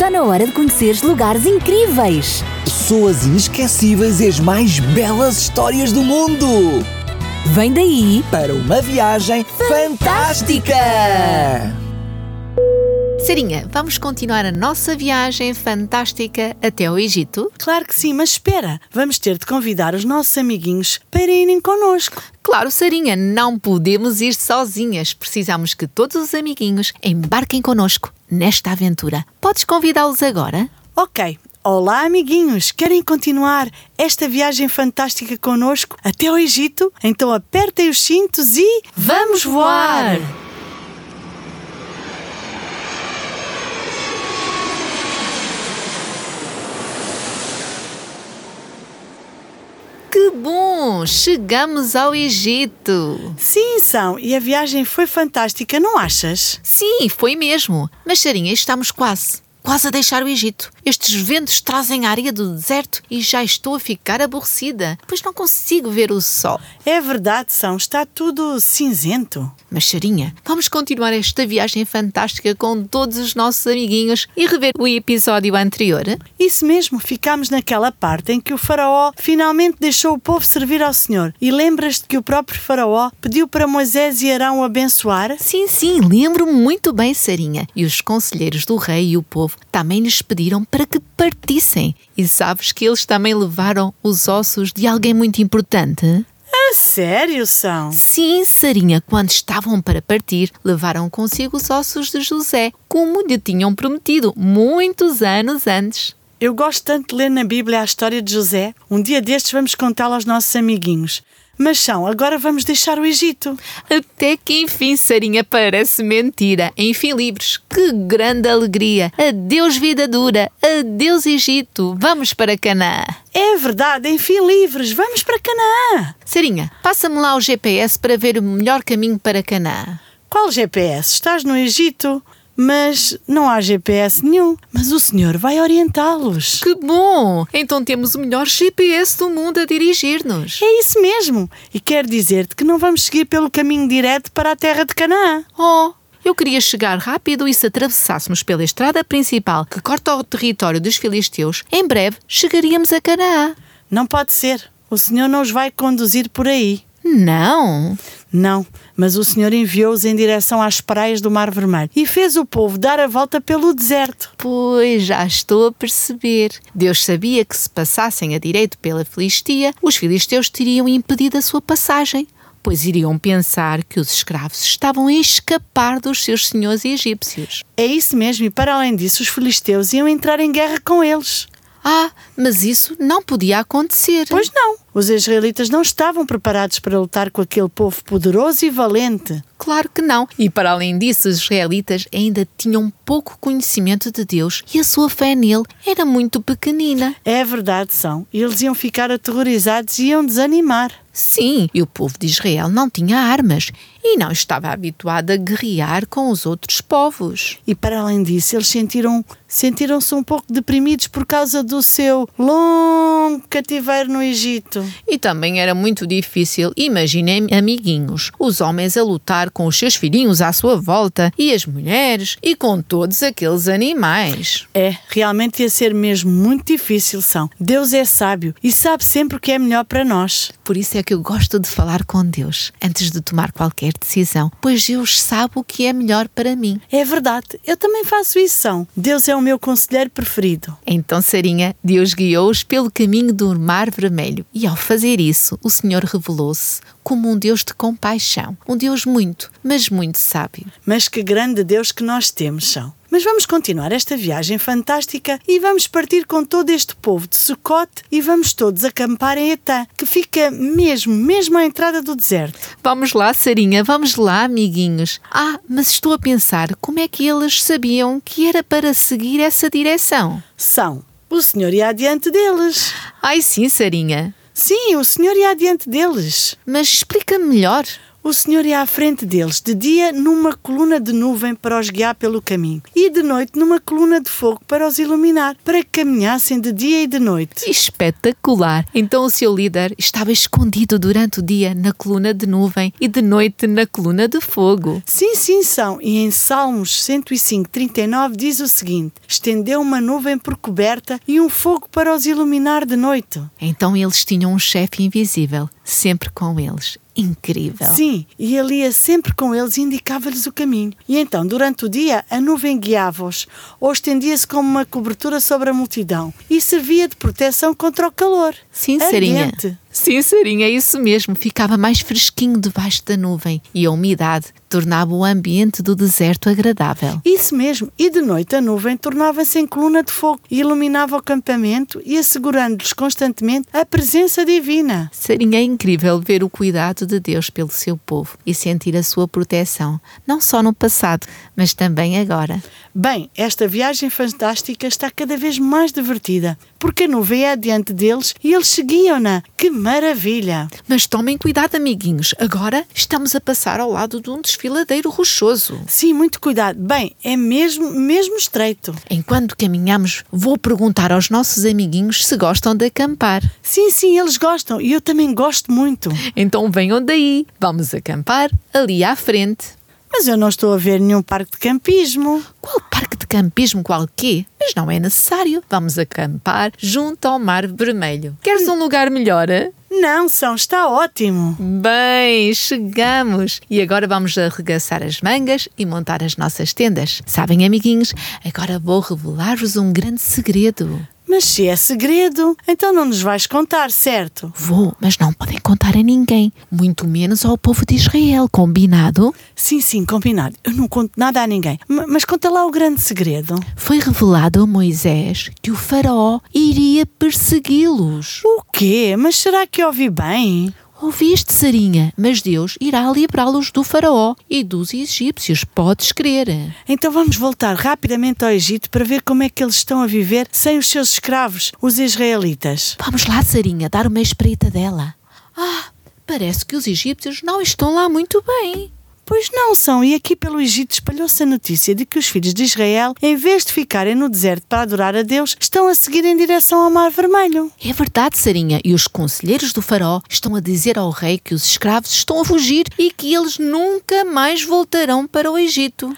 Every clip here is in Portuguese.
Está na hora de conheceres lugares incríveis. Pessoas inesquecíveis e as mais belas histórias do mundo. Vem daí Para uma viagem fantástica! Sarinha, vamos continuar a nossa viagem fantástica até ao Egito? Claro que sim, mas espera, vamos ter de convidar os nossos amiguinhos para irem connosco. Claro, Sarinha, não podemos ir sozinhas. Precisamos que todos os amiguinhos embarquem connosco nesta aventura. Podes convidá-los agora? Ok. Olá, amiguinhos! Querem continuar esta viagem fantástica connosco até ao Egito? Então apertem os cintos e. Vamos voar! Que bom! Chegamos ao Egito! Sim, são, e a viagem foi fantástica, não achas? Sim, foi mesmo. Mas, Sarinha, estamos quase. Quase a deixar o Egito. Estes ventos trazem a areia do deserto e já estou a ficar aborrecida, pois não consigo ver o sol. É verdade, são, está tudo cinzento. Mas, Sarinha, vamos continuar esta viagem fantástica com todos os nossos amiguinhos e rever o episódio anterior? Isso mesmo, ficámos naquela parte em que o faraó finalmente deixou o povo servir ao Senhor. E lembras-te que o próprio faraó pediu para Moisés e Arão abençoar? Sim, sim, lembro-me muito bem, Sarinha. E os conselheiros do rei e o povo também lhes pediram para que partissem. E sabes que eles também levaram os ossos de alguém muito importante? A sério, são? Sim, Sarinha, quando estavam para partir, levaram consigo os ossos de José, como lhe tinham prometido muitos anos antes. Eu gosto tanto de ler na Bíblia a história de José. Um dia destes vamos contá-la aos nossos amiguinhos. Mas são, agora vamos deixar o Egito. Até que enfim, Sarinha, parece mentira. Enfim, livres. Que grande alegria. Adeus, vida dura. Adeus, Egito. Vamos para Canaã. É verdade, enfim, livres, vamos para Canaã. Sarinha, passa-me lá o GPS para ver o melhor caminho para Canaã. Qual GPS? Estás no Egito? Mas não há GPS nenhum. Mas o Senhor vai orientá-los. Que bom! Então temos o melhor GPS do mundo a dirigir-nos. É isso mesmo. E quero dizer-te que não vamos seguir pelo caminho direto para a terra de Canaã. Oh, eu queria chegar rápido e se atravessássemos pela estrada principal que corta o território dos filisteus, em breve chegaríamos a Canaã. Não pode ser. O Senhor não os vai conduzir por aí. Não. Não, mas o Senhor enviou-os em direção às praias do Mar Vermelho e fez o povo dar a volta pelo deserto. Pois já estou a perceber. Deus sabia que se passassem a direito pela Filistia, os filisteus teriam impedido a sua passagem, pois iriam pensar que os escravos estavam a escapar dos seus senhores egípcios. É isso mesmo, e para além disso, os filisteus iam entrar em guerra com eles. Ah, mas isso não podia acontecer. Pois não, os israelitas não estavam preparados para lutar com aquele povo poderoso e valente. Claro que não. E para além disso, os israelitas ainda tinham pouco conhecimento de Deus e a sua fé nele era muito pequenina. É verdade, são. Eles iam ficar aterrorizados e iam desanimar. Sim, e o povo de Israel não tinha armas e não estava habituado a guerrear com os outros povos. E para além disso, eles sentiram, sentiram-se um pouco deprimidos por causa do seu longo cativeiro no Egito. E também era muito difícil, imaginem amiguinhos, os homens a lutar com os seus filhinhos à sua volta e as mulheres e com todos aqueles animais. É, realmente ia ser mesmo muito difícil, são. Deus é sábio e sabe sempre o que é melhor para nós. Por isso é que eu gosto de falar com Deus antes de tomar qualquer decisão, pois Deus sabe o que é melhor para mim. É verdade, eu também faço isso, são. Deus é o meu conselheiro preferido. Então, Sarinha, Deus guiou-os pelo caminho do Mar Vermelho e ao fazer isso, o Senhor revelou-se como um Deus de compaixão, um Deus muito, mas muito sábio. Mas que grande Deus que nós temos, são. Mas vamos continuar esta viagem fantástica e vamos partir com todo este povo de Sucote e vamos todos acampar em Etã, que fica mesmo, mesmo à entrada do deserto. Vamos lá, Sarinha, vamos lá, amiguinhos. Ah, mas estou a pensar como é que eles sabiam que era para seguir essa direção. São. O Senhor ia adiante deles. Ai sim, Sarinha. Sim, o Senhor ia adiante deles. Mas explica-me melhor. O Senhor ia à frente deles, de dia numa coluna de nuvem para os guiar pelo caminho, e de noite numa coluna de fogo para os iluminar, para que caminhassem de dia e de noite. Espetacular! Então o seu líder estava escondido durante o dia na coluna de nuvem e de noite na coluna de fogo. Sim, sim, são. E em Salmos 105, 39 diz o seguinte: Estendeu uma nuvem por coberta e um fogo para os iluminar de noite. Então eles tinham um chefe invisível, sempre com eles. Incrível! Sim, e ele ia sempre com eles e indicava-lhes o caminho. E então, durante o dia, a nuvem guiava-os, ou estendia-se como uma cobertura sobre a multidão, e servia de proteção contra o calor. Sim, Sarinha. Sim, Sarinha, é isso mesmo. Ficava mais fresquinho debaixo da nuvem e a umidade tornava o ambiente do deserto agradável. Isso mesmo, e de noite a nuvem tornava-se em coluna de fogo e iluminava o campamento e assegurando-lhes constantemente a presença divina. Sarinha, é incrível ver o cuidado de Deus pelo seu povo e sentir a sua proteção, não só no passado, mas também agora. Bem, esta viagem fantástica está cada vez mais divertida, porque a nuvem é adiante deles e eles seguiam-na. Que maravilha! Mas tomem cuidado, amiguinhos. Agora estamos a passar ao lado de um desfiladeiro rochoso. Sim, muito cuidado. Bem, é mesmo, mesmo estreito. Enquanto caminhamos, vou perguntar aos nossos amiguinhos se gostam de acampar. Sim, sim, eles gostam e eu também gosto muito. Então venham daí. Vamos acampar ali à frente. Mas eu não estou a ver nenhum parque de campismo. Qual parque de campismo qualquer? Mas não é necessário. Vamos acampar junto ao Mar Vermelho. Queres um lugar melhor? eh? Não, São, está ótimo. Bem, chegamos! E agora vamos arregaçar as mangas e montar as nossas tendas. Sabem, amiguinhos, agora vou revelar-vos um grande segredo. Mas se é segredo, então não nos vais contar, certo? Vou, mas não podem contar a ninguém, muito menos ao povo de Israel, combinado? Sim, sim, combinado. Eu não conto nada a ninguém. M- mas conta lá o grande segredo. Foi revelado a Moisés que o faraó iria persegui-los. O quê? Mas será que ouvi bem? Ouviste, Sarinha, mas Deus irá livrá-los do faraó e dos egípcios, podes crer. Então vamos voltar rapidamente ao Egito para ver como é que eles estão a viver sem os seus escravos, os israelitas. Vamos lá, Sarinha, dar uma espreita dela. Ah, parece que os egípcios não estão lá muito bem. Pois não são, e aqui pelo Egito espalhou-se a notícia de que os filhos de Israel, em vez de ficarem no deserto para adorar a Deus, estão a seguir em direção ao Mar Vermelho. É verdade, Sarinha, e os conselheiros do faraó estão a dizer ao rei que os escravos estão a fugir e que eles nunca mais voltarão para o Egito.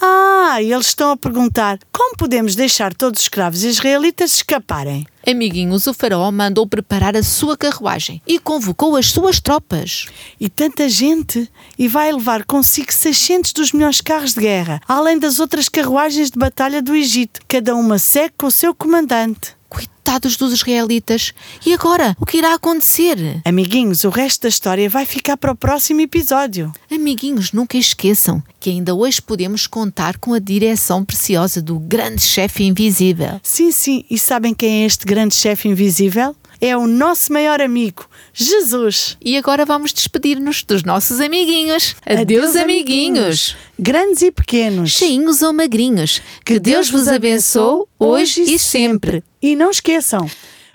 Ah, e eles estão a perguntar como podemos deixar todos os escravos israelitas escaparem? Amiguinhos, o faraó mandou preparar a sua carruagem e convocou as suas tropas. E tanta gente! E vai levar consigo 600 dos melhores carros de guerra, além das outras carruagens de batalha do Egito, cada uma segue com o seu comandante. Coitados dos israelitas. E agora, o que irá acontecer? Amiguinhos, o resto da história vai ficar para o próximo episódio. Amiguinhos, nunca esqueçam que ainda hoje podemos contar com a direção preciosa do grande chefe invisível. Sim, sim, e sabem quem é este grande chefe invisível? É o nosso maior amigo, Jesus. E agora vamos despedir-nos dos nossos amiguinhos. Adeus, amiguinhos. Grandes e pequenos. Cheinhos ou magrinhos. Que Deus vos abençoe hoje e sempre. E não esqueçam,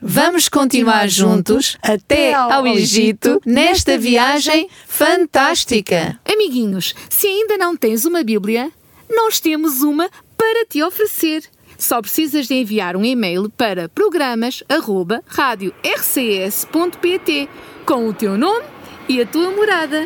Vamos continuar juntos até ao Egito nesta viagem fantástica. Amiguinhos, se ainda não tens uma Bíblia, nós temos uma para te oferecer. Só precisas de enviar um e-mail para programas@radiorcs.pt com o teu nome e a tua morada.